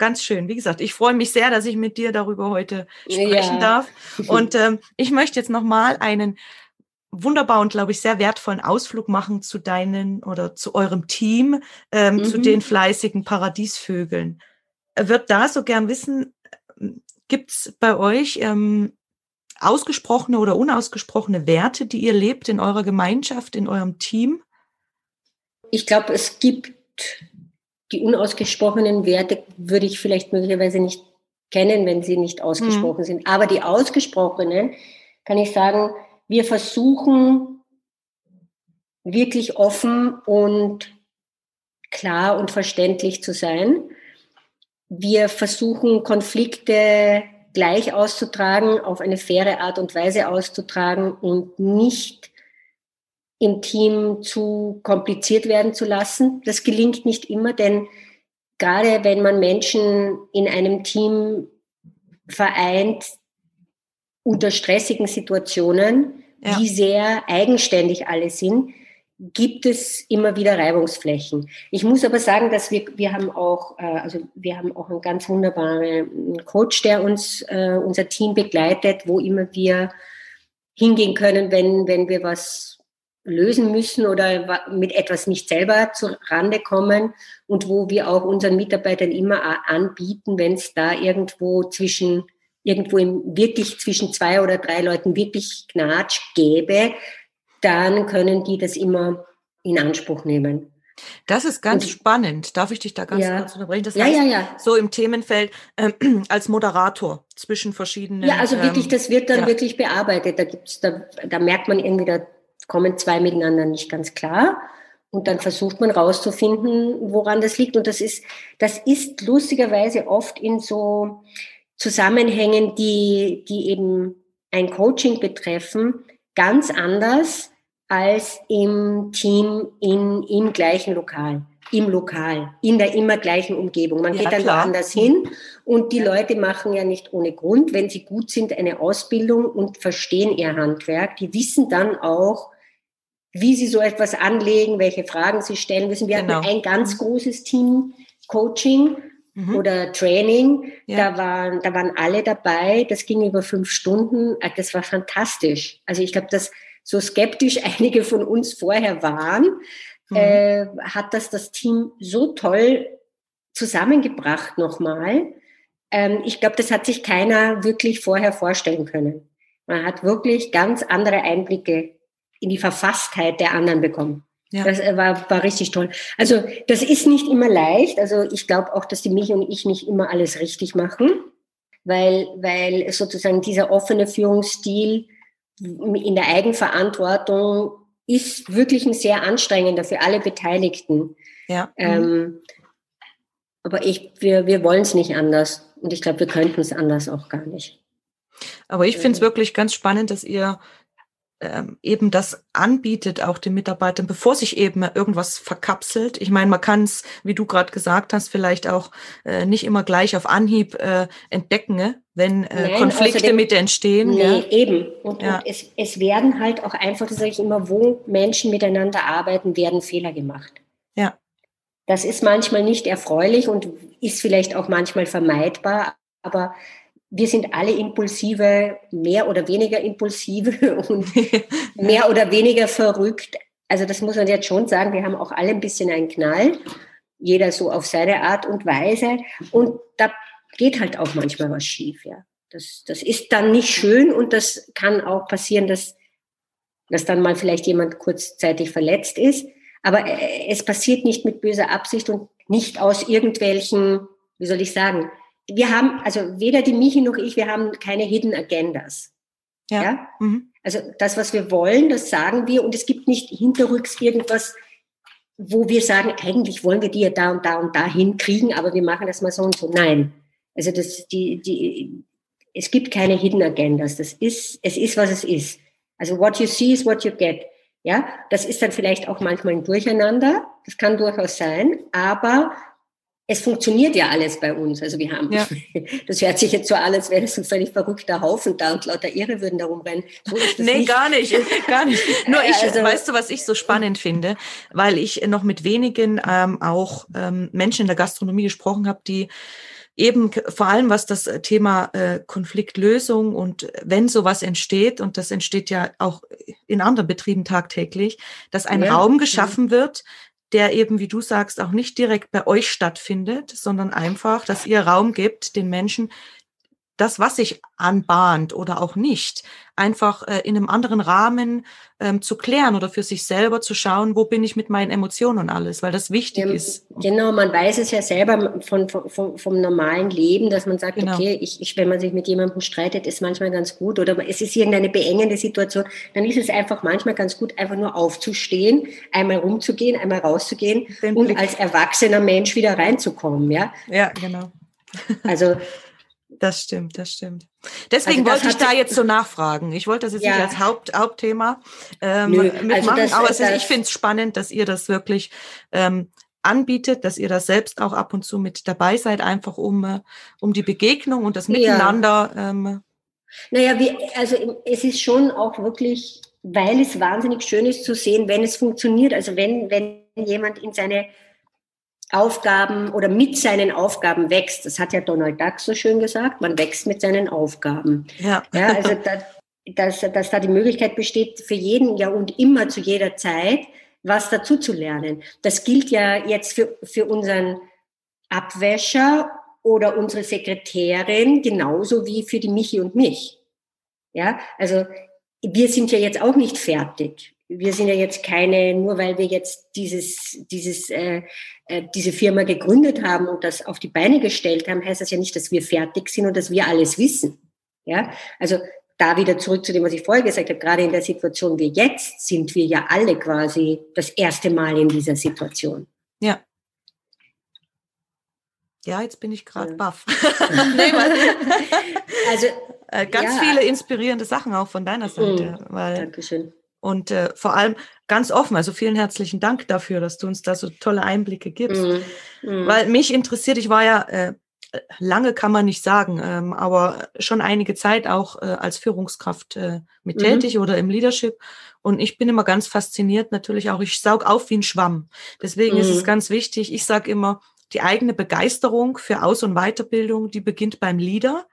Ganz schön. Wie gesagt, ich freue mich sehr, dass ich mit dir darüber heute sprechen ja. darf. Und ähm, ich möchte jetzt nochmal einen wunderbar und, glaube ich, sehr wertvollen Ausflug machen zu deinen oder zu eurem Team, ähm, mhm. zu den fleißigen Paradiesvögeln. Wird da so gern wissen, gibt es bei euch ähm, ausgesprochene oder unausgesprochene Werte, die ihr lebt in eurer Gemeinschaft, in eurem Team? Ich glaube, es gibt die unausgesprochenen Werte würde ich vielleicht möglicherweise nicht kennen, wenn sie nicht ausgesprochen mhm. sind. Aber die ausgesprochenen kann ich sagen, wir versuchen wirklich offen und klar und verständlich zu sein. Wir versuchen Konflikte gleich auszutragen, auf eine faire Art und Weise auszutragen und nicht im Team zu kompliziert werden zu lassen. Das gelingt nicht immer, denn gerade wenn man Menschen in einem Team vereint unter stressigen Situationen, ja. wie sehr eigenständig alle sind, gibt es immer wieder Reibungsflächen. Ich muss aber sagen, dass wir, wir haben auch, äh, also wir haben auch einen ganz wunderbaren Coach, der uns, äh, unser Team begleitet, wo immer wir hingehen können, wenn, wenn wir was lösen müssen oder mit etwas nicht selber zu Rande kommen und wo wir auch unseren Mitarbeitern immer anbieten, wenn es da irgendwo zwischen irgendwo im, wirklich zwischen zwei oder drei Leuten wirklich Knatsch gäbe, dann können die das immer in Anspruch nehmen. Das ist ganz und, spannend. Darf ich dich da ganz ja. kurz unterbrechen? Das heißt, ja, ja, so im Themenfeld äh, als Moderator zwischen verschiedenen. Ja, also wirklich, ähm, das wird dann wirklich bearbeitet. Da gibt's, da, da merkt man irgendwie, da kommen zwei miteinander nicht ganz klar. Und dann versucht man rauszufinden, woran das liegt. Und das ist, das ist lustigerweise oft in so Zusammenhängen, die, die eben ein Coaching betreffen, ganz anders als im Team in, im gleichen Lokal im Lokal, in der immer gleichen Umgebung. Man ja, geht dann klar. woanders hin und die Leute machen ja nicht ohne Grund, wenn sie gut sind, eine Ausbildung und verstehen ihr Handwerk. Die wissen dann auch, wie sie so etwas anlegen, welche Fragen sie stellen müssen. Wir genau. hatten ein ganz großes Team Coaching mhm. oder Training. Ja. Da, waren, da waren alle dabei. Das ging über fünf Stunden. Äh, das war fantastisch. Also ich glaube, dass so skeptisch einige von uns vorher waren, mhm. äh, hat das das Team so toll zusammengebracht nochmal. Ähm, ich glaube, das hat sich keiner wirklich vorher vorstellen können. Man hat wirklich ganz andere Einblicke in die Verfasstheit der anderen bekommen. Ja. Das äh, war, war richtig toll. Also das ist nicht immer leicht. Also ich glaube auch, dass die Mich und ich nicht immer alles richtig machen, weil, weil sozusagen dieser offene Führungsstil in der Eigenverantwortung ist wirklich ein sehr anstrengender für alle Beteiligten. Ja. Ähm, aber ich, wir, wir wollen es nicht anders. Und ich glaube, wir könnten es anders auch gar nicht. Aber ich finde es wirklich ganz spannend, dass ihr ähm, eben das anbietet, auch den Mitarbeitern, bevor sich eben irgendwas verkapselt. Ich meine, man kann es, wie du gerade gesagt hast, vielleicht auch äh, nicht immer gleich auf Anhieb äh, entdecken, ne? wenn äh, Nein, Konflikte außerdem, mit entstehen. Nee, ja. eben. Und, ja. und es, es werden halt auch einfach, das sage ich immer, wo Menschen miteinander arbeiten, werden Fehler gemacht. Ja. Das ist manchmal nicht erfreulich und ist vielleicht auch manchmal vermeidbar, aber wir sind alle impulsive, mehr oder weniger impulsive und mehr oder weniger verrückt. Also das muss man jetzt schon sagen, wir haben auch alle ein bisschen einen Knall, jeder so auf seine Art und Weise. Und da geht halt auch manchmal was schief, ja. Das, das ist dann nicht schön und das kann auch passieren, dass, dass dann mal vielleicht jemand kurzzeitig verletzt ist. Aber äh, es passiert nicht mit böser Absicht und nicht aus irgendwelchen, wie soll ich sagen, wir haben, also weder die Michi noch ich, wir haben keine Hidden Agendas. Ja. ja? Mhm. Also das, was wir wollen, das sagen wir und es gibt nicht hinterrücks irgendwas, wo wir sagen, eigentlich wollen wir die ja da und da und da hinkriegen, aber wir machen das mal so und so. Nein. Also das, die, die, es gibt keine Hidden Agendas. Das ist, es ist, was es ist. Also what you see is what you get. Ja, das ist dann vielleicht auch manchmal ein Durcheinander. Das kann durchaus sein. Aber es funktioniert ja alles bei uns. Also wir haben, ja. das hört sich jetzt so an, als wäre das ein völlig verrückter Haufen da und lauter Irre würden da rumrennen. So nee, nicht. gar nicht, gar nicht. Nur ich, also, weißt du, was ich so spannend finde? Weil ich noch mit wenigen ähm, auch ähm, Menschen in der Gastronomie gesprochen habe, die eben vor allem was das Thema äh, Konfliktlösung und wenn sowas entsteht, und das entsteht ja auch in anderen Betrieben tagtäglich, dass ein ja. Raum geschaffen wird, der eben, wie du sagst, auch nicht direkt bei euch stattfindet, sondern einfach, dass ihr Raum gibt, den Menschen das, was sich anbahnt oder auch nicht, einfach äh, in einem anderen Rahmen ähm, zu klären oder für sich selber zu schauen, wo bin ich mit meinen Emotionen und alles, weil das wichtig ja, ist. Genau, man weiß es ja selber von, von, vom normalen Leben, dass man sagt, genau. okay, ich, ich, wenn man sich mit jemandem streitet, ist manchmal ganz gut oder es ist irgendeine beengende Situation, dann ist es einfach manchmal ganz gut, einfach nur aufzustehen, einmal rumzugehen, einmal rauszugehen Den und Blick. als erwachsener Mensch wieder reinzukommen, ja? Ja, genau. Also das stimmt, das stimmt. Deswegen also wollte ich da jetzt so nachfragen. Ich wollte das jetzt ja. nicht als Haupt, Hauptthema ähm, Nö, mitmachen, also das, aber das, ich finde es spannend, dass ihr das wirklich ähm, anbietet, dass ihr das selbst auch ab und zu mit dabei seid, einfach um, äh, um die Begegnung und das Miteinander. Ja. Ähm, naja, wie, also es ist schon auch wirklich, weil es wahnsinnig schön ist zu sehen, wenn es funktioniert. Also wenn, wenn jemand in seine Aufgaben oder mit seinen Aufgaben wächst. Das hat ja Donald Duck so schön gesagt, man wächst mit seinen Aufgaben. Ja. ja also da, dass, dass da die Möglichkeit besteht, für jeden ja und immer zu jeder Zeit was dazu zu lernen. Das gilt ja jetzt für, für unseren Abwäscher oder unsere Sekretärin genauso wie für die Michi und mich. Ja, also wir sind ja jetzt auch nicht fertig wir sind ja jetzt keine, nur weil wir jetzt dieses, dieses, äh, äh, diese Firma gegründet haben und das auf die Beine gestellt haben, heißt das ja nicht, dass wir fertig sind und dass wir alles wissen. Ja, also da wieder zurück zu dem, was ich vorher gesagt habe, gerade in der Situation wie jetzt sind wir ja alle quasi das erste Mal in dieser Situation. Ja. Ja, jetzt bin ich gerade ja. baff. also äh, ganz ja. viele inspirierende Sachen auch von deiner Seite. Mm, weil Dankeschön. Und äh, vor allem ganz offen. Also vielen herzlichen Dank dafür, dass du uns da so tolle Einblicke gibst. Mhm. Mhm. Weil mich interessiert, ich war ja äh, lange kann man nicht sagen, ähm, aber schon einige Zeit auch äh, als Führungskraft äh, mit mhm. tätig oder im Leadership. Und ich bin immer ganz fasziniert, natürlich auch, ich saug auf wie ein Schwamm. Deswegen ist es mhm. ganz wichtig, ich sage immer, die eigene Begeisterung für Aus- und Weiterbildung, die beginnt beim Leader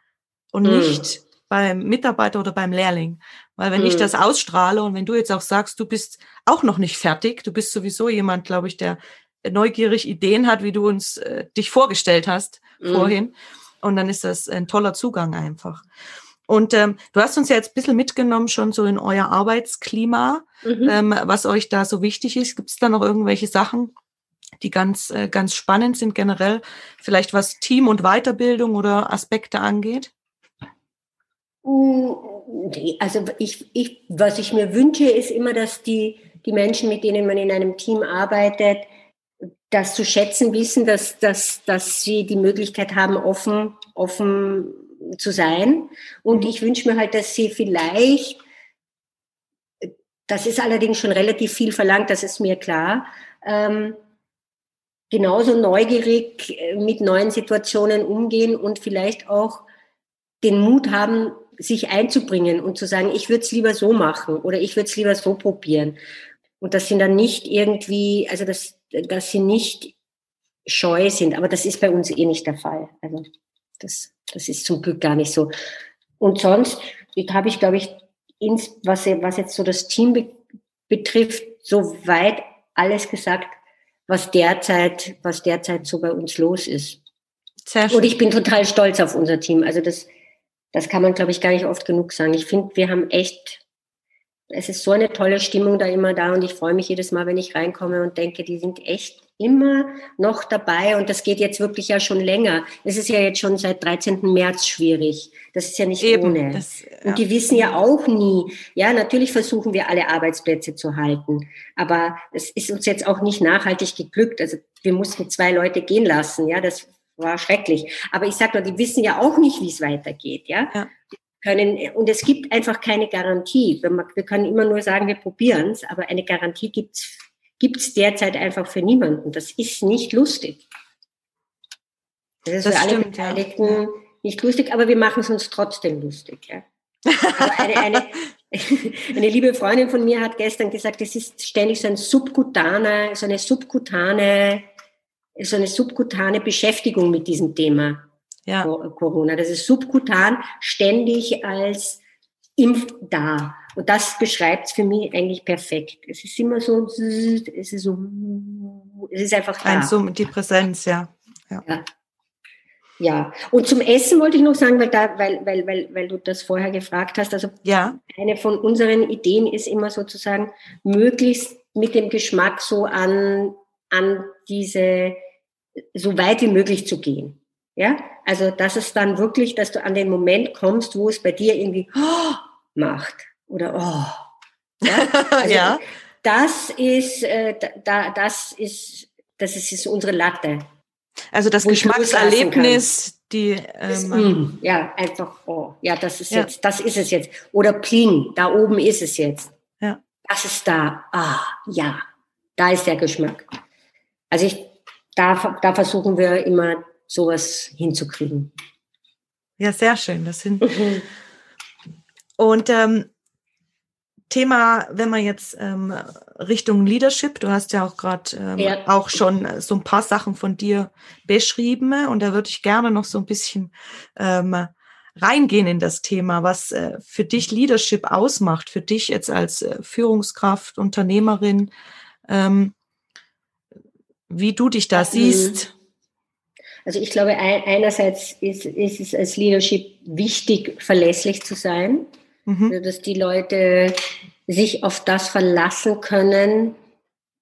und mhm. nicht beim Mitarbeiter oder beim Lehrling. Weil wenn mhm. ich das ausstrahle und wenn du jetzt auch sagst, du bist auch noch nicht fertig, du bist sowieso jemand, glaube ich, der neugierig Ideen hat, wie du uns äh, dich vorgestellt hast mhm. vorhin. Und dann ist das ein toller Zugang einfach. Und ähm, du hast uns ja jetzt ein bisschen mitgenommen schon so in euer Arbeitsklima, mhm. ähm, was euch da so wichtig ist. Gibt es da noch irgendwelche Sachen, die ganz, äh, ganz spannend sind generell, vielleicht was Team- und Weiterbildung oder Aspekte angeht? Also ich, ich, was ich mir wünsche, ist immer, dass die, die Menschen, mit denen man in einem Team arbeitet, das zu schätzen wissen, dass, dass, dass sie die Möglichkeit haben, offen, offen zu sein. Und ich wünsche mir halt, dass sie vielleicht, das ist allerdings schon relativ viel verlangt, das ist mir klar, ähm, genauso neugierig mit neuen Situationen umgehen und vielleicht auch den Mut haben, sich einzubringen und zu sagen, ich würde es lieber so machen oder ich würde es lieber so probieren. Und das sind dann nicht irgendwie, also dass, dass sie nicht scheu sind, aber das ist bei uns eh nicht der Fall. Also das, das ist zum Glück gar nicht so. Und sonst habe ich, glaube ich, ins, was, was jetzt so das Team be betrifft, soweit alles gesagt, was derzeit, was derzeit so bei uns los ist. Und ich bin total stolz auf unser Team. Also das, das kann man, glaube ich, gar nicht oft genug sagen. Ich finde, wir haben echt es ist so eine tolle Stimmung da immer da und ich freue mich jedes Mal, wenn ich reinkomme und denke, die sind echt immer noch dabei und das geht jetzt wirklich ja schon länger. Es ist ja jetzt schon seit 13. März schwierig. Das ist ja nicht Eben, ohne. Das, ja. Und die wissen ja auch nie. Ja, natürlich versuchen wir alle Arbeitsplätze zu halten, aber es ist uns jetzt auch nicht nachhaltig geglückt. Also wir mussten zwei Leute gehen lassen. Ja, das war schrecklich. Aber ich sage nur, die wissen ja auch nicht, wie es weitergeht. Ja. ja. Können, und es gibt einfach keine Garantie. Wir können immer nur sagen, wir probieren es, aber eine Garantie gibt es derzeit einfach für niemanden. Das ist nicht lustig. Das ist das für alle Beteiligten ja. nicht lustig, aber wir machen es uns trotzdem lustig. Ja. Also eine, eine, eine liebe Freundin von mir hat gestern gesagt, es ist ständig so ein subkutane, so eine subkutane, so eine subkutane Beschäftigung mit diesem Thema ja. Corona. Das ist subkutan ständig als Impf da. Und das beschreibt es für mich eigentlich perfekt. Es ist immer so, es ist so, es ist einfach da. so die Präsenz, ja. ja. ja. Ja, und zum Essen wollte ich noch sagen, weil, da, weil, weil, weil, weil du das vorher gefragt hast. Also ja. eine von unseren Ideen ist immer sozusagen, möglichst mit dem Geschmack so an, an diese, so weit wie möglich zu gehen. Ja, also das ist dann wirklich, dass du an den Moment kommst, wo es bei dir irgendwie oh, macht oder oh. Ja, also ja. Das ist, äh, da, das ist, das ist, ist unsere Latte. Also das Geschmackserlebnis, die ähm, mm, ja einfach oh, ja, das ist ja. jetzt, das ist es jetzt oder Pling, da oben ist es jetzt. Ja. Das ist da. Ah, ja. Da ist der Geschmack. Also ich da da versuchen wir immer sowas hinzukriegen. Ja, sehr schön. Das sind mhm. und ähm, Thema, wenn man jetzt ähm, Richtung Leadership, du hast ja auch gerade ähm, ja. auch schon so ein paar Sachen von dir beschrieben und da würde ich gerne noch so ein bisschen ähm, reingehen in das Thema, was äh, für dich Leadership ausmacht, für dich jetzt als äh, Führungskraft, Unternehmerin, ähm, wie du dich da siehst. Also ich glaube, einerseits ist, ist es als Leadership wichtig, verlässlich zu sein mhm. Also, dass die Leute sich auf das verlassen können,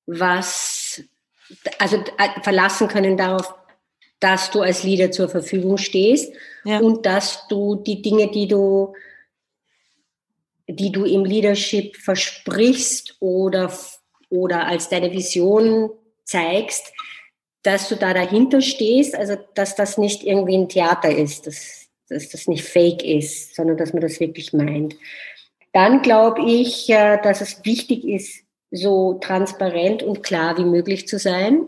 was, also äh, verlassen können darauf, dass du als Leader zur Verfügung stehst ja. und dass du die Dinge, die du, die du im Leadership versprichst oder, oder als deine Vision zeigst, dass du da dahinter stehst, also dass das nicht irgendwie ein Theater ist. Das, dass das nicht fake ist, sondern dass man das wirklich meint. Dann glaube ich, äh, dass es wichtig ist, so transparent und klar wie möglich zu sein.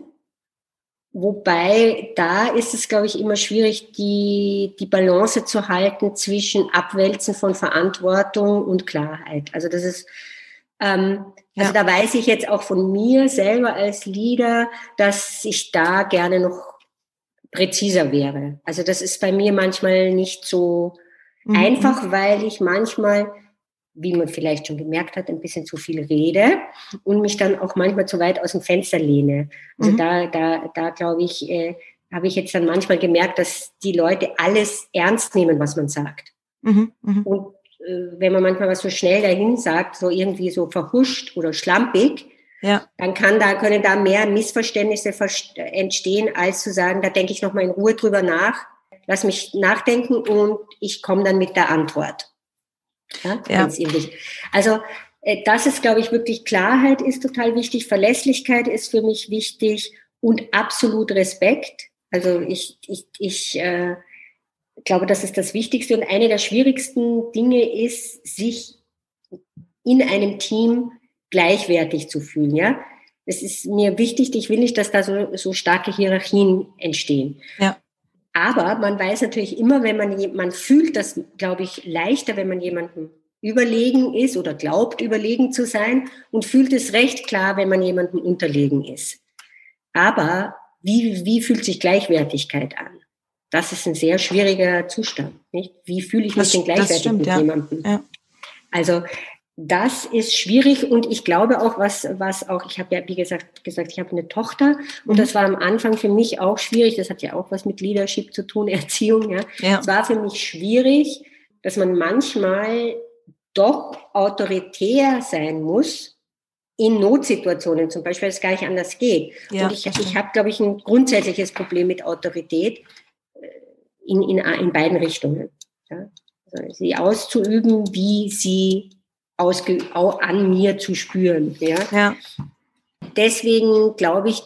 Wobei da ist es, glaube ich, immer schwierig, die, die Balance zu halten zwischen Abwälzen von Verantwortung und Klarheit. Also das ist, ähm, also ja. da weiß ich jetzt auch von mir selber als Leader, dass ich da gerne noch präziser wäre. Also das ist bei mir manchmal nicht so mhm. einfach, weil ich manchmal, wie man vielleicht schon gemerkt hat, ein bisschen zu viel rede und mich dann auch manchmal zu weit aus dem Fenster lehne. Also mhm. da, da, da glaube ich, äh, habe ich jetzt dann manchmal gemerkt, dass die Leute alles ernst nehmen, was man sagt. Mhm. mhm. Und wenn man manchmal was so schnell dahin sagt, so irgendwie so verhuscht oder schlampig, ja. dann kann da, können da mehr Missverständnisse entstehen, als zu sagen, da denke ich nochmal in Ruhe drüber nach, lass mich nachdenken und ich komme dann mit der Antwort. Ja, ja. Also äh, das ist, glaube ich, wirklich Klarheit ist total wichtig, Verlässlichkeit ist für mich wichtig und absolut Respekt. Also ich, ich, ich äh, glaube, das ist das Wichtigste und eine der schwierigsten Dinge ist, sich in einem Team gleichwertig zu fühlen, ja. Es ist mir wichtig, ich will nicht, dass da so, so starke Hierarchien entstehen. Ja. Aber man weiß natürlich immer, wenn man, man fühlt das, glaube ich, leichter, wenn man jemandem überlegen ist oder glaubt, überlegen zu sein und fühlt es recht klar, wenn man jemandem unterlegen ist. Aber wie, wie fühlt sich Gleichwertigkeit an? Das ist ein sehr schwieriger Zustand. Nicht? Wie fühle ich mich das, denn gleichwertig stimmt, mit ja. jemandem? Ja. Also das ist schwierig und ich glaube auch, was, was auch, ich habe ja, wie gesagt, gesagt, ich habe eine Tochter und mhm. das war am Anfang für mich auch schwierig. Das hat ja auch was mit Leadership zu tun, Erziehung. Ja. ja. Es war für mich schwierig, dass man manchmal doch autoritär sein muss in Notsituationen zum Beispiel, weil es gar nicht anders geht. Ja, und ich, ich habe, glaube ich, ein grundsätzliches Problem mit Autorität in, in, in beiden Richtungen. Ja? Also sie auszuüben, wie sie ausge, an mir zu spüren. Ja? ja. Deswegen glaube ich,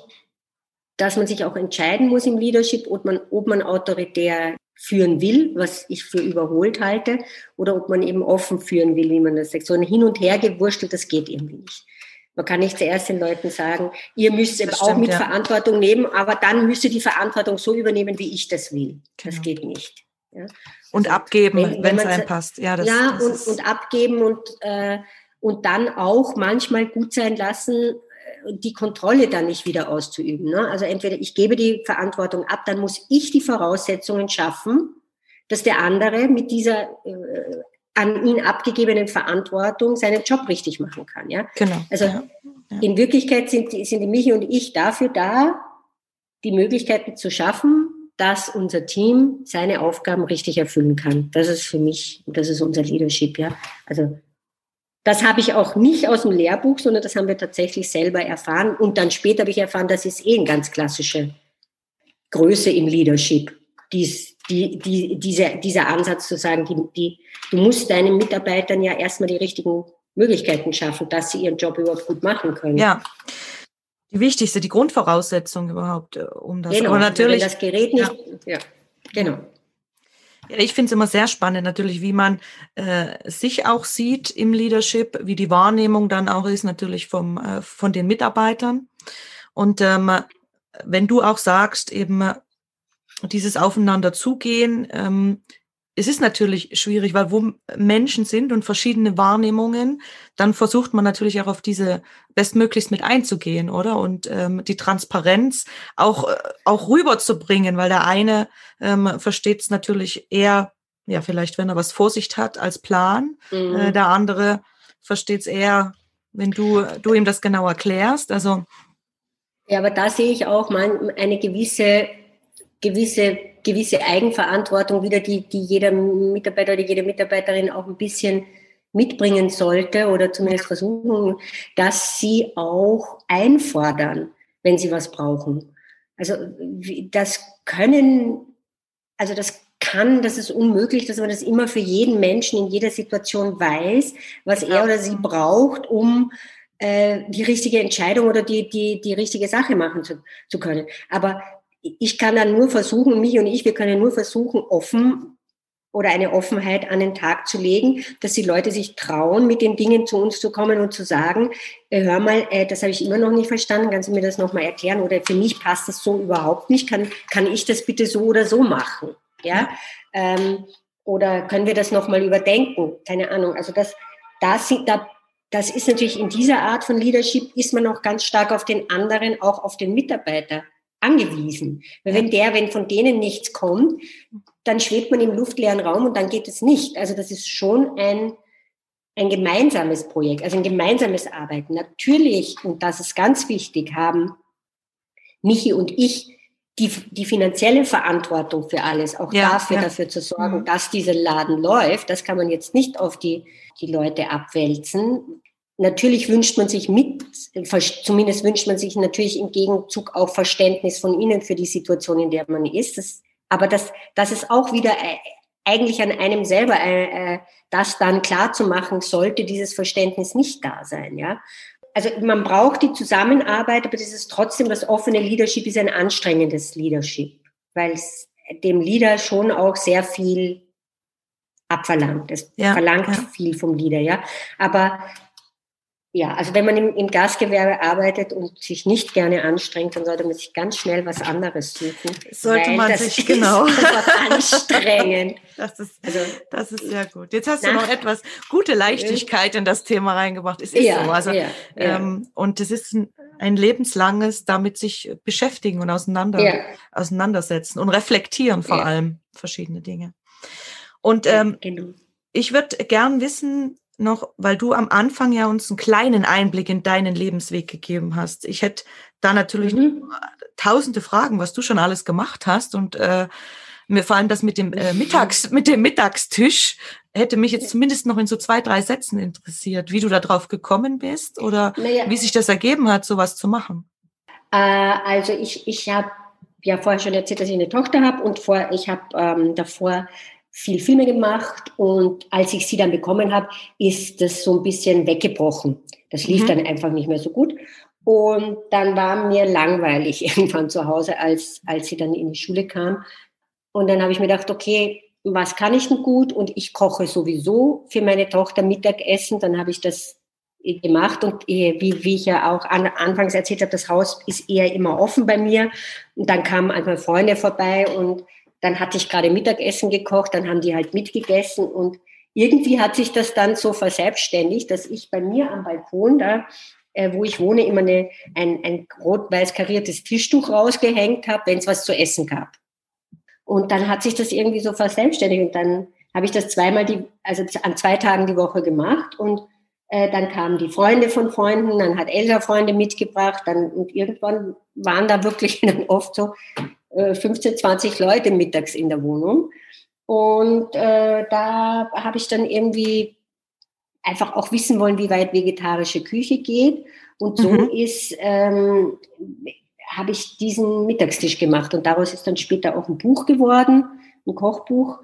dass man sich auch entscheiden muss im Leadership, ob man, ob man autoritär führen will, was ich für überholt halte, oder ob man eben offen führen will, wie man das sagt. So ein Hin- und Hergewurstelt, das geht irgendwie nicht. Man kann nicht zuerst den Leuten sagen, ihr müsst das auch stimmt, mit ja. Verantwortung nehmen, aber dann müsst ihr die Verantwortung so übernehmen, wie ich das will. Das genau. geht nicht. Ja. Und also, abgeben, wenn es einem passt. Ja, das, ja das und, und abgeben und, äh, und dann auch manchmal gut sein lassen, äh, die Kontrolle dann nicht wieder auszuüben. Ne? Also entweder ich gebe die Verantwortung ab, dann muss ich die Voraussetzungen schaffen, dass der andere mit dieser äh, an ihn abgegebenen Verantwortung seinen Job richtig machen kann. Ja? Genau. Also ja. Ja. in Wirklichkeit sind, sind die Michi und ich dafür da, die Möglichkeiten zu schaffen, dass unser Team seine Aufgaben richtig erfüllen kann. Das ist für mich, das ist unser Leadership, ja. Also das habe ich auch nicht aus dem Lehrbuch, sondern das haben wir tatsächlich selber erfahren. Und dann später habe ich erfahren, das ist eh eine ganz klassische Größe im Leadership. Dies, die, die, diese, dieser Ansatz zu sagen, die, die, du musst deinen Mitarbeitern ja erstmal die richtigen Möglichkeiten schaffen, dass sie ihren Job überhaupt gut machen können. Ja. Die wichtigste, die Grundvoraussetzung überhaupt, äh, um das. Genau, Aber natürlich, wenn das Gerät nicht, ja, ja genau. Ja, ich finde es immer sehr spannend, natürlich, wie man äh, sich auch sieht im Leadership, wie die Wahrnehmung dann auch ist, natürlich vom, äh, von den Mitarbeitern. Und ähm, wenn du auch sagst, eben dieses Aufeinander zugehen, ähm, es ist natürlich schwierig, weil wo Menschen sind und verschiedene Wahrnehmungen, dann versucht man natürlich auch auf diese bestmöglichst mit einzugehen, oder? Und ähm, die Transparenz auch, äh, auch rüberzubringen, weil der eine ähm, versteht es natürlich eher, ja, vielleicht, wenn er was Vorsicht hat, als Plan. Mhm. Äh, der andere versteht es eher, wenn du, du ihm das genau erklärst. Also ja, aber da sehe ich auch mal eine gewisse gewisse, gewisse Eigenverantwortung wieder, die, die jeder Mitarbeiter oder jede Mitarbeiterin auch ein bisschen mitbringen sollte oder zumindest versuchen, dass sie auch einfordern, wenn sie was brauchen. Also das können, also das kann, das ist unmöglich, dass man das immer für jeden Menschen in jeder Situation weiß, was er oder sie braucht, um äh, die richtige Entscheidung oder die, die, die richtige Sache machen zu, zu können. Aber ich kann dann nur versuchen, mich und ich, wir können nur versuchen, offen oder eine Offenheit an den Tag zu legen, dass die Leute sich trauen, mit den Dingen zu uns zu kommen und zu sagen, äh, hör mal, äh, das habe ich immer noch nicht verstanden, kannst du mir das nochmal erklären? Oder für mich passt das so überhaupt nicht, kann, kann ich das bitte so oder so machen? Ja? Ähm, oder können wir das nochmal überdenken? Keine Ahnung. Also das, das, da, das ist natürlich in dieser Art von Leadership, ist man auch ganz stark auf den anderen, auch auf den Mitarbeiter angewiesen. Weil wenn der, wenn von denen nichts kommt, dann schwebt man im luftleeren Raum und dann geht es nicht. Also das ist schon ein, ein gemeinsames Projekt, also ein gemeinsames Arbeiten. Natürlich, und das ist ganz wichtig, haben Michi und ich die, die finanzielle Verantwortung für alles, auch ja, dafür, ja. dafür zu sorgen, mhm. dass dieser Laden läuft. Das kann man jetzt nicht auf die, die Leute abwälzen. Natürlich wünscht man sich mit, zumindest wünscht man sich natürlich im Gegenzug auch Verständnis von Ihnen für die Situation, in der man ist. Das, aber das, das ist auch wieder äh, eigentlich an einem selber, äh, äh, das dann klar zu machen, sollte dieses Verständnis nicht da sein, ja. Also man braucht die Zusammenarbeit, aber das ist trotzdem das offene Leadership ist ein anstrengendes Leadership, weil es dem Leader schon auch sehr viel abverlangt. Es ja, verlangt ja. viel vom Leader, ja. Aber ja, also wenn man im, im, Gastgewerbe arbeitet und sich nicht gerne anstrengt, dann sollte man sich ganz schnell was anderes suchen. Sollte man sich, genau. anstrengen. Das ist, also, das ist sehr gut. Jetzt hast du noch etwas gute Leichtigkeit in das Thema reingebracht. Es ist ja, so. Also, ja, ja. Ähm, und es ist ein, ein, lebenslanges damit sich beschäftigen und auseinander, auseinandersetzen und reflektieren vor allem verschiedene Dinge. Und ähm, genau. ich würde gern wissen, noch, weil du am Anfang ja uns einen kleinen Einblick in deinen Lebensweg gegeben hast. Ich hätte da natürlich mhm. tausende Fragen, was du schon alles gemacht hast und äh, vor allem das mit dem äh, Mittags, mit dem Mittagstisch hätte mich jetzt zumindest noch in so zwei, drei Sätzen interessiert, wie du da drauf gekommen bist oder naja. wie sich das ergeben hat, sowas zu machen. Äh, also ich, ich habe ja vorher schon erzählt, dass ich eine Tochter habe und vor, ich habe ähm, davor viel Filme gemacht und als ich sie dann bekommen habe, ist das so ein bisschen weggebrochen. Das lief mhm. dann einfach nicht mehr so gut. Und dann war mir langweilig irgendwann zu Hause, als, als sie dann in die Schule kam. Und dann habe ich mir gedacht, okay, was kann ich denn gut? Und ich koche sowieso für meine Tochter Mittagessen. Dann habe ich das gemacht und wie, wie ich ja auch an, anfangs erzählt habe, das Haus ist eher immer offen bei mir. Und dann kamen einfach Freunde vorbei und dann hatte ich gerade Mittagessen gekocht, dann haben die halt mitgegessen und irgendwie hat sich das dann so verselbstständigt, dass ich bei mir am Balkon da, äh, wo ich wohne, immer eine, ein, ein rot-weiß kariertes Tischtuch rausgehängt habe, wenn es was zu essen gab. Und dann hat sich das irgendwie so verselbstständigt und dann habe ich das zweimal die, also an zwei Tagen die Woche gemacht und äh, dann kamen die Freunde von Freunden, dann hat Elsa Freunde mitgebracht, dann und irgendwann waren da wirklich dann oft so 15, 20 Leute mittags in der Wohnung. Und äh, da habe ich dann irgendwie einfach auch wissen wollen, wie weit vegetarische Küche geht. Und so mhm. ist, ähm, habe ich diesen Mittagstisch gemacht. Und daraus ist dann später auch ein Buch geworden, ein Kochbuch,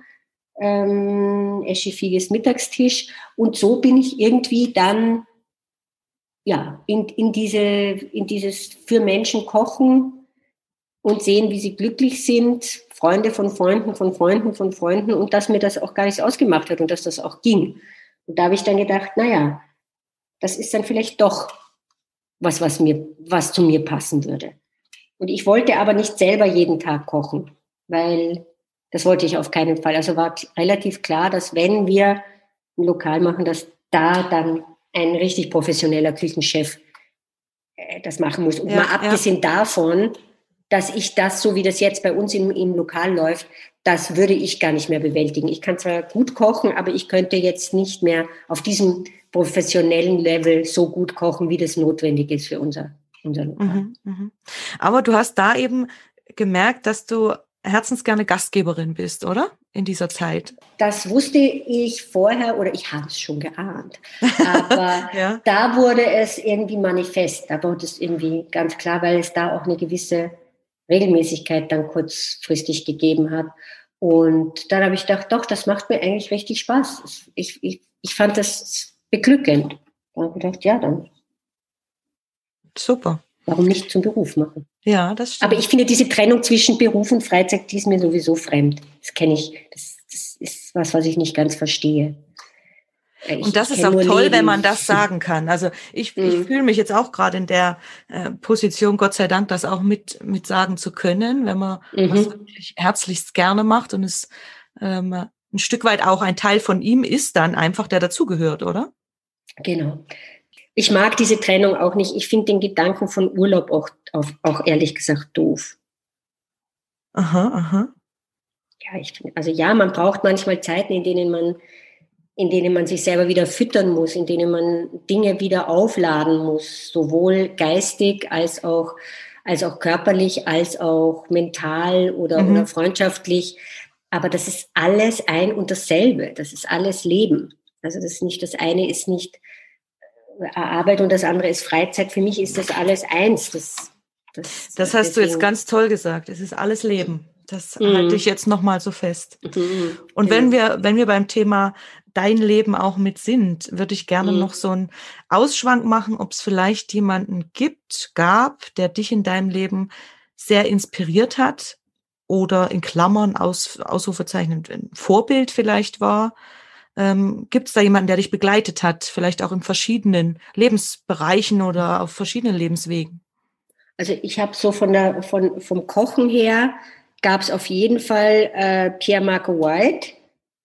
ähm, Eschifiges Mittagstisch. Und so bin ich irgendwie dann ja, in, in, diese, in dieses für Menschen kochen und sehen, wie sie glücklich sind, Freunde von Freunden, von Freunden, von Freunden und dass mir das auch gar nichts ausgemacht hat und dass das auch ging. Und da habe ich dann gedacht, naja, das ist dann vielleicht doch was, was mir, was zu mir passen würde. Und ich wollte aber nicht selber jeden Tag kochen, weil das wollte ich auf keinen Fall. Also war relativ klar, dass wenn wir ein Lokal machen, dass da dann ein richtig professioneller Küchenchef äh, das machen muss. Und ja, mal abgesehen ja. davon, dass ich das, so wie das jetzt bei uns im, im Lokal läuft, das würde ich gar nicht mehr bewältigen. Ich kann zwar gut kochen, aber ich könnte jetzt nicht mehr auf diesem professionellen Level so gut kochen, wie das notwendig ist für unser, unser Lokal. Mhm, mh. Aber du hast da eben gemerkt, dass du herzensgerne Gastgeberin bist, oder? In dieser Zeit. Das wusste ich vorher oder ich habe es schon geahnt. Aber ja. da wurde es irgendwie manifest. Da wurde es irgendwie ganz klar, weil es da auch eine gewisse Regelmäßigkeit dann kurzfristig gegeben hat. Und dann habe ich gedacht, doch, das macht mir eigentlich richtig Spaß. Ich, ich, ich fand das beglückend. Dann habe ich gedacht, ja, dann. Super. Warum nicht zum Beruf machen? Ja, das stimmt. Aber ich finde diese Trennung zwischen Beruf und Freizeit, die ist mir sowieso fremd. Das kenne ich. Das, das ist was, was ich nicht ganz verstehe. Ich und das ist auch toll, Leben. wenn man das sagen kann. Also ich, mhm. ich fühle mich jetzt auch gerade in der äh, Position, Gott sei Dank, das auch mit, mit sagen zu können, wenn man mhm. was wirklich herzlichst gerne macht und es ähm, ein Stück weit auch ein Teil von ihm ist dann einfach, der dazugehört, oder? Genau. Ich mag diese Trennung auch nicht. Ich finde den Gedanken von Urlaub auch, auch, auch ehrlich gesagt doof. Aha, aha. Ja, ich, also ja, man braucht manchmal Zeiten, in denen man in denen man sich selber wieder füttern muss, in denen man Dinge wieder aufladen muss, sowohl geistig als auch, als auch körperlich, als auch mental oder, mhm. oder freundschaftlich. Aber das ist alles ein und dasselbe. Das ist alles Leben. Also das ist nicht, das eine ist nicht äh, Arbeit und das andere ist Freizeit. Für mich ist das alles eins. Das, das, das hast deswegen. du jetzt ganz toll gesagt. Es ist alles Leben. Das mhm. halte ich jetzt nochmal so fest. Mhm. Und wenn wir, wenn wir beim Thema dein Leben auch mit sind, würde ich gerne mhm. noch so einen Ausschwank machen, ob es vielleicht jemanden gibt, gab, der dich in deinem Leben sehr inspiriert hat oder in Klammern aus, Ausrufezeichen ein Vorbild vielleicht war. Ähm, Gibt es da jemanden, der dich begleitet hat, vielleicht auch in verschiedenen Lebensbereichen oder auf verschiedenen Lebenswegen? Also ich habe so von der, von, vom Kochen her gab es auf jeden Fall äh, Pierre Marco White,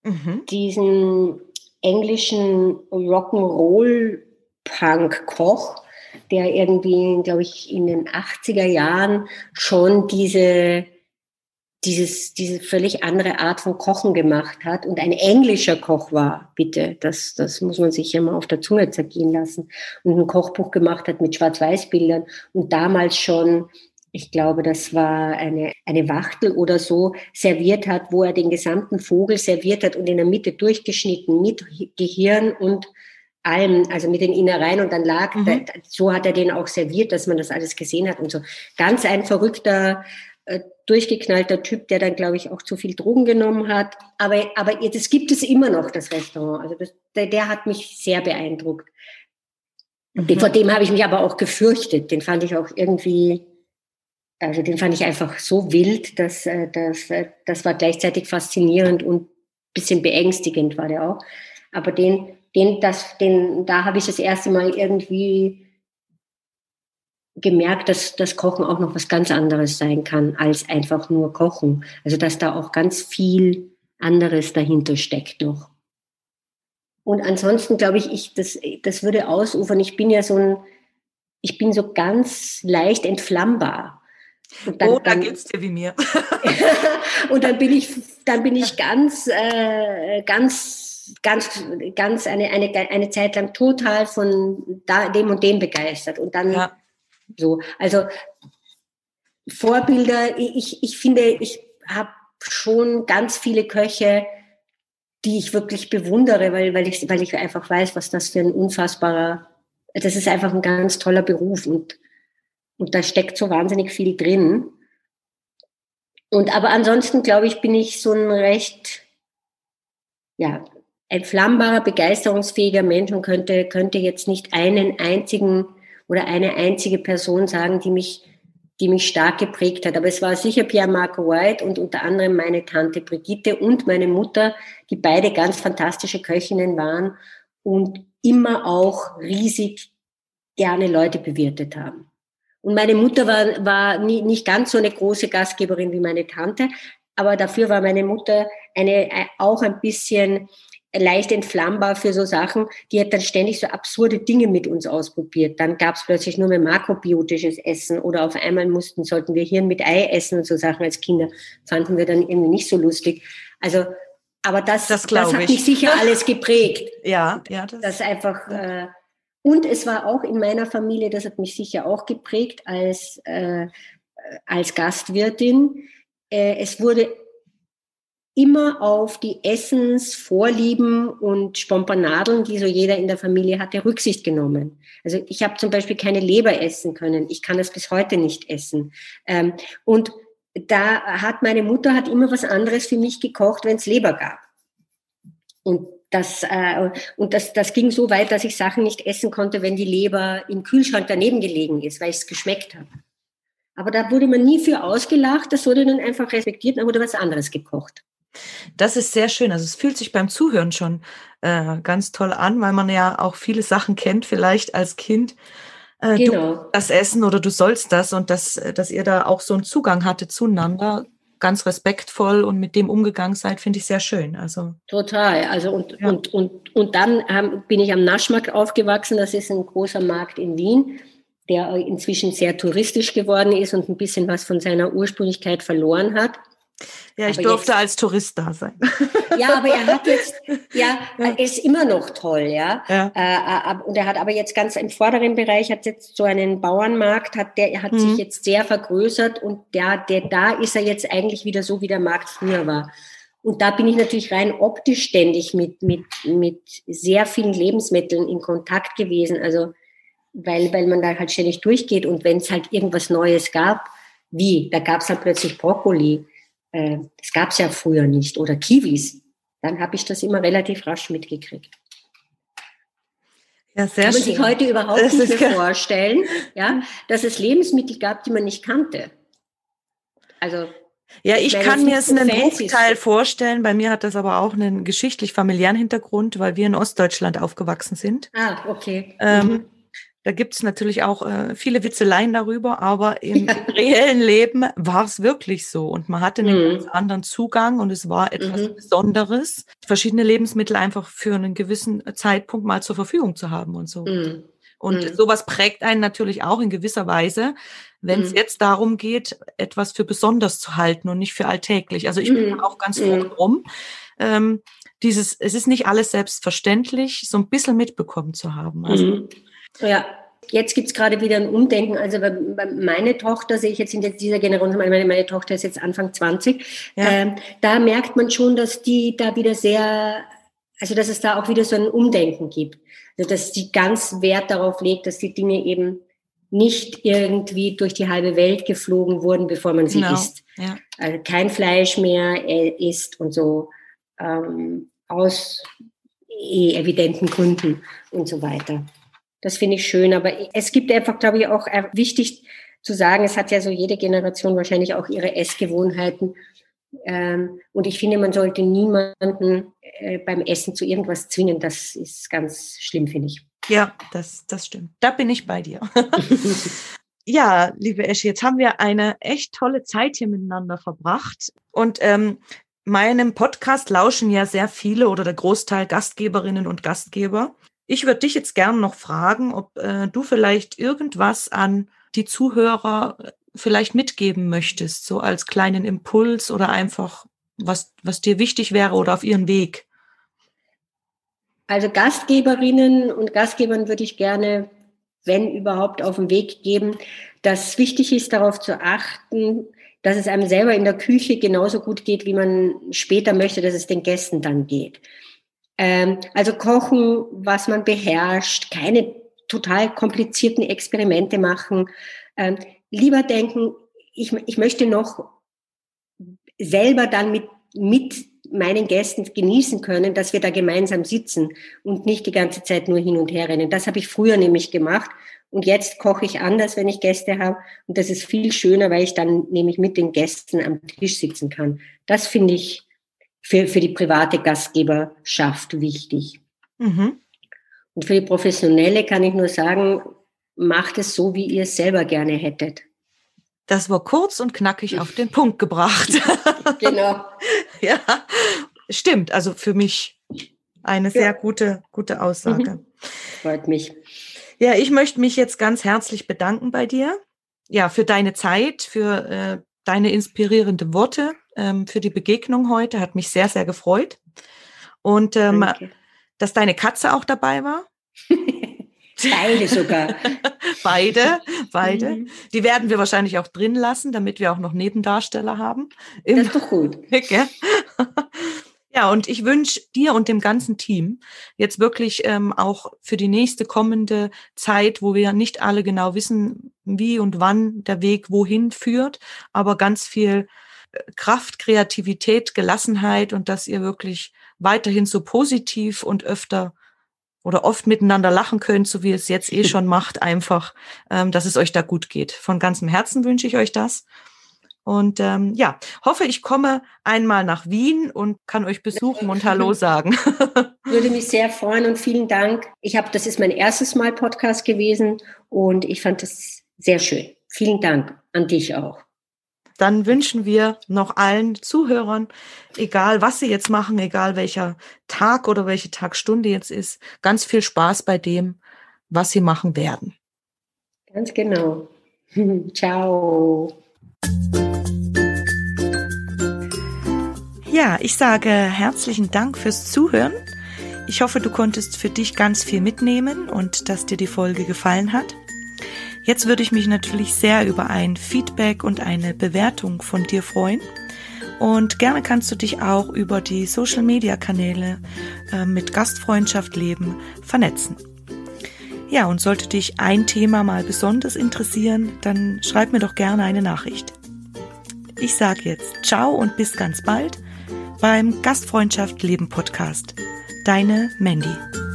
mhm. diesen englischen Rock'n'Roll-Punk-Koch, der irgendwie, glaube ich, in den 80er Jahren schon diese, dieses, diese völlig andere Art von Kochen gemacht hat und ein englischer Koch war, bitte. Das, das muss man sich ja mal auf der Zunge zergehen lassen. Und ein Kochbuch gemacht hat mit Schwarz-Weiß-Bildern und damals schon ich glaube, das war eine, eine Wachtel oder so, serviert hat, wo er den gesamten Vogel serviert hat und in der Mitte durchgeschnitten mit Gehirn und allem, also mit den Innereien und dann lag, mhm. da, so hat er den auch serviert, dass man das alles gesehen hat und so. Ganz ein verrückter, äh, durchgeknallter Typ, der dann, glaube ich, auch zu viel Drogen genommen hat. Aber, aber das gibt es immer noch, das Restaurant. Also das, der, der hat mich sehr beeindruckt. Mhm. Vor dem habe ich mich aber auch gefürchtet. Den fand ich auch irgendwie also den fand ich einfach so wild, dass, äh, dass äh, das war gleichzeitig faszinierend und bisschen beängstigend war der auch. Aber den, den, das, den, da habe ich das erste Mal irgendwie gemerkt, dass das Kochen auch noch was ganz anderes sein kann als einfach nur Kochen. Also dass da auch ganz viel anderes dahinter steckt noch. Und ansonsten glaube ich, ich das, das würde ausufern. Ich bin ja so ein, ich bin so ganz leicht entflammbar. Dann, oh, da geht es dir wie mir. und dann bin ich, dann bin ich ganz, äh, ganz, ganz, ganz eine, eine, eine Zeit lang total von da, dem und dem begeistert. Und dann ja. so, also Vorbilder, ich, ich finde, ich habe schon ganz viele Köche, die ich wirklich bewundere, weil, weil, ich, weil ich einfach weiß, was das für ein unfassbarer, das ist einfach ein ganz toller Beruf und und da steckt so wahnsinnig viel drin. Und aber ansonsten, glaube ich, bin ich so ein recht, ja, entflammbarer, begeisterungsfähiger Mensch und könnte, könnte jetzt nicht einen einzigen oder eine einzige Person sagen, die mich, die mich stark geprägt hat. Aber es war sicher Pierre Marco White und unter anderem meine Tante Brigitte und meine Mutter, die beide ganz fantastische Köchinnen waren und immer auch riesig gerne Leute bewirtet haben. Und meine Mutter war, war nie, nicht ganz so eine große Gastgeberin wie meine Tante, aber dafür war meine Mutter eine, äh, auch ein bisschen leicht entflammbar für so Sachen. Die hat dann ständig so absurde Dinge mit uns ausprobiert. Dann gab es plötzlich nur mehr makrobiotisches Essen oder auf einmal mussten, sollten wir Hirn mit Ei essen und so Sachen als Kinder. Fanden wir dann irgendwie nicht so lustig. Also, aber das, das, das hat ich. mich sicher alles geprägt. ja, ja. Das, das einfach, äh, und es war auch in meiner Familie, das hat mich sicher auch geprägt als, äh, als Gastwirtin. Äh, es wurde immer auf die Essensvorlieben und Spompanadeln, die so jeder in der Familie hatte, Rücksicht genommen. Also ich habe zum Beispiel keine Leber essen können. Ich kann das bis heute nicht essen. Ähm, und da hat meine Mutter hat immer was anderes für mich gekocht, wenn es Leber gab. Und das, äh, und das, das ging so weit, dass ich Sachen nicht essen konnte, wenn die Leber im Kühlschrank daneben gelegen ist, weil es geschmeckt hat. Aber da wurde man nie für ausgelacht, das wurde dann einfach respektiert, dann wurde was anderes gekocht. Das ist sehr schön. Also es fühlt sich beim Zuhören schon äh, ganz toll an, weil man ja auch viele Sachen kennt, vielleicht als Kind. Äh, genau. Du das Essen oder du sollst das und dass, dass ihr da auch so einen Zugang hatte zueinander, ganz respektvoll und mit dem umgegangen seid, finde ich sehr schön. Also total. Also und ja. und und und dann ähm, bin ich am Naschmarkt aufgewachsen. Das ist ein großer Markt in Wien, der inzwischen sehr touristisch geworden ist und ein bisschen was von seiner Ursprünglichkeit verloren hat. Ja, ich aber durfte jetzt, als Tourist da sein. Ja, aber er hat jetzt, ja, ja. er ist immer noch toll, ja. ja. Äh, und er hat aber jetzt ganz im vorderen Bereich hat jetzt so einen Bauernmarkt, hat der, er hat mhm. sich jetzt sehr vergrößert und der, der, da ist er jetzt eigentlich wieder so, wie der Markt früher war. Und da bin ich natürlich rein optisch ständig mit, mit, mit sehr vielen Lebensmitteln in Kontakt gewesen. Also, weil, weil man da halt ständig durchgeht und wenn es halt irgendwas Neues gab, wie, da gab es halt plötzlich Brokkoli äh, das gab es ja früher nicht, oder Kiwis, dann habe ich das immer relativ rasch mitgekriegt. Ja, sehr Kann man schön. sich heute überhaupt das nicht mehr vorstellen, ja, dass es Lebensmittel gab, die man nicht kannte. Also ja, ich kann mir es einen Bruchteil vorstellen. Bei mir hat das aber auch einen geschichtlich-familiären Hintergrund, weil wir in Ostdeutschland aufgewachsen sind. Ah, okay. Ähm, mhm. Da gibt es natürlich auch äh, viele Witzeleien darüber, aber im, ja. reellen Leben war es wirklich so. Und man hatte einen mhm. ganz anderen Zugang und es war etwas mhm. Besonderes, verschiedene Lebensmittel einfach für einen gewissen Zeitpunkt mal zur Verfügung zu haben und so. Mhm. Und mhm. sowas prägt einen natürlich auch in gewisser Weise, wenn es mhm. jetzt darum geht, etwas für besonders zu halten und nicht für alltäglich. Also ich bin mhm. auch ganz froh drum. Ähm, dieses, es ist nicht alles selbstverständlich, so ein bisschen mitbekommen zu haben. Also, ja. Jetzt gibt es gerade wieder ein Umdenken. Also meine Tochter sehe ich jetzt in dieser Generation, meine, meine Tochter ist jetzt Anfang 20, ja. ähm, da merkt man schon, dass die da wieder sehr, also dass es da auch wieder so ein Umdenken gibt. Also dass sie ganz Wert darauf legt, dass die Dinge eben nicht irgendwie durch die halbe Welt geflogen wurden, bevor man sie genau. isst. Ja. Also kein Fleisch mehr äh, isst und so ähm, aus eh evidenten Gründen und so weiter. Das finde ich schön. Aber es gibt einfach, glaube ich, auch äh, wichtig zu sagen, es hat ja so jede Generation wahrscheinlich auch ihre Essgewohnheiten. Ähm, und ich finde, man sollte niemanden äh, beim Essen zu irgendwas zwingen. Das ist ganz schlimm, finde ich. Ja, das, das stimmt. Da bin ich bei dir. ja, liebe Esche, jetzt haben wir eine echt tolle Zeit hier miteinander verbracht. Und ähm, meinem Podcast lauschen ja sehr viele oder der Großteil Gastgeberinnen und Gastgeber. Ich würde dich jetzt gerne noch fragen, ob äh, du vielleicht irgendwas an die Zuhörer äh, vielleicht mitgeben möchtest, so als kleinen Impuls oder einfach was, was dir wichtig wäre oder auf ihren Weg. Also Gastgeberinnen und Gastgebern würde ich gerne, wenn überhaupt, auf den Weg geben, dass wichtig ist, darauf zu achten, dass es einem selber in der Küche genauso gut geht, wie man später möchte, dass es den Gästen dann geht. Ähm, also kochen, was man beherrscht, keine total komplizierten Experimente machen. Ähm, lieber denken, ich, ich möchte noch selber dann mit, mit meinen Gästen genießen können, dass wir da gemeinsam sitzen und nicht die ganze Zeit nur hin und her rennen. Das habe ich früher nämlich gemacht. Und jetzt koche ich anders, wenn ich Gäste habe. Und das ist viel schöner, weil ich dann nämlich mit den Gästen am Tisch sitzen kann. Das finde ich für, für die private Gastgeberschaft wichtig. Mhm. Und für die professionelle kann ich nur sagen, macht es so, wie ihr es selber gerne hättet. Das war kurz und knackig auf den Punkt gebracht. genau. ja, stimmt. Also für mich eine sehr ja. gute, gute Aussage. Mhm. Freut mich. Ja, ich möchte mich jetzt ganz herzlich bedanken bei dir. Ja, für deine Zeit, für äh, deine inspirierende Worte, ähm, für die Begegnung heute. Hat mich sehr, sehr gefreut. Und ähm, dass deine Katze auch dabei war. beide sogar. beide, beide. Mhm. Die werden wir wahrscheinlich auch drin lassen, damit wir auch noch Nebendarsteller haben. Im das ist doch gut. Ja, und ich wünsche dir und dem ganzen Team jetzt wirklich ähm, auch für die nächste kommende Zeit, wo wir nicht alle genau wissen, wie und wann der Weg wohin führt, aber ganz viel Kraft, Kreativität, Gelassenheit und dass ihr wirklich weiterhin so positiv und öfter oder oft miteinander lachen könnt, so wie es jetzt eh schon macht, einfach, ähm, dass es euch da gut geht. Von ganzem Herzen wünsche ich euch das. Und ähm, ja, hoffe, ich komme einmal nach Wien und kann euch besuchen und Hallo sagen. Würde mich sehr freuen und vielen Dank. Ich habe, das ist mein erstes Mal Podcast gewesen und ich fand das sehr schön. Vielen Dank an dich auch dann wünschen wir noch allen Zuhörern, egal was sie jetzt machen, egal welcher Tag oder welche Tagstunde jetzt ist, ganz viel Spaß bei dem, was sie machen werden. Ganz genau. Ciao. Ja, ich sage herzlichen Dank fürs Zuhören. Ich hoffe, du konntest für dich ganz viel mitnehmen und dass dir die Folge gefallen hat. Jetzt würde ich mich natürlich sehr über ein Feedback und eine Bewertung von dir freuen. Und gerne kannst du dich auch über die Social-Media-Kanäle äh, mit Gastfreundschaft leben vernetzen. Ja, und sollte dich ein Thema mal besonders interessieren, dann schreib mir doch gerne eine Nachricht. Ich sage jetzt ciao und bis ganz bald beim Gastfreundschaft Leben Podcast. Deine Mandy.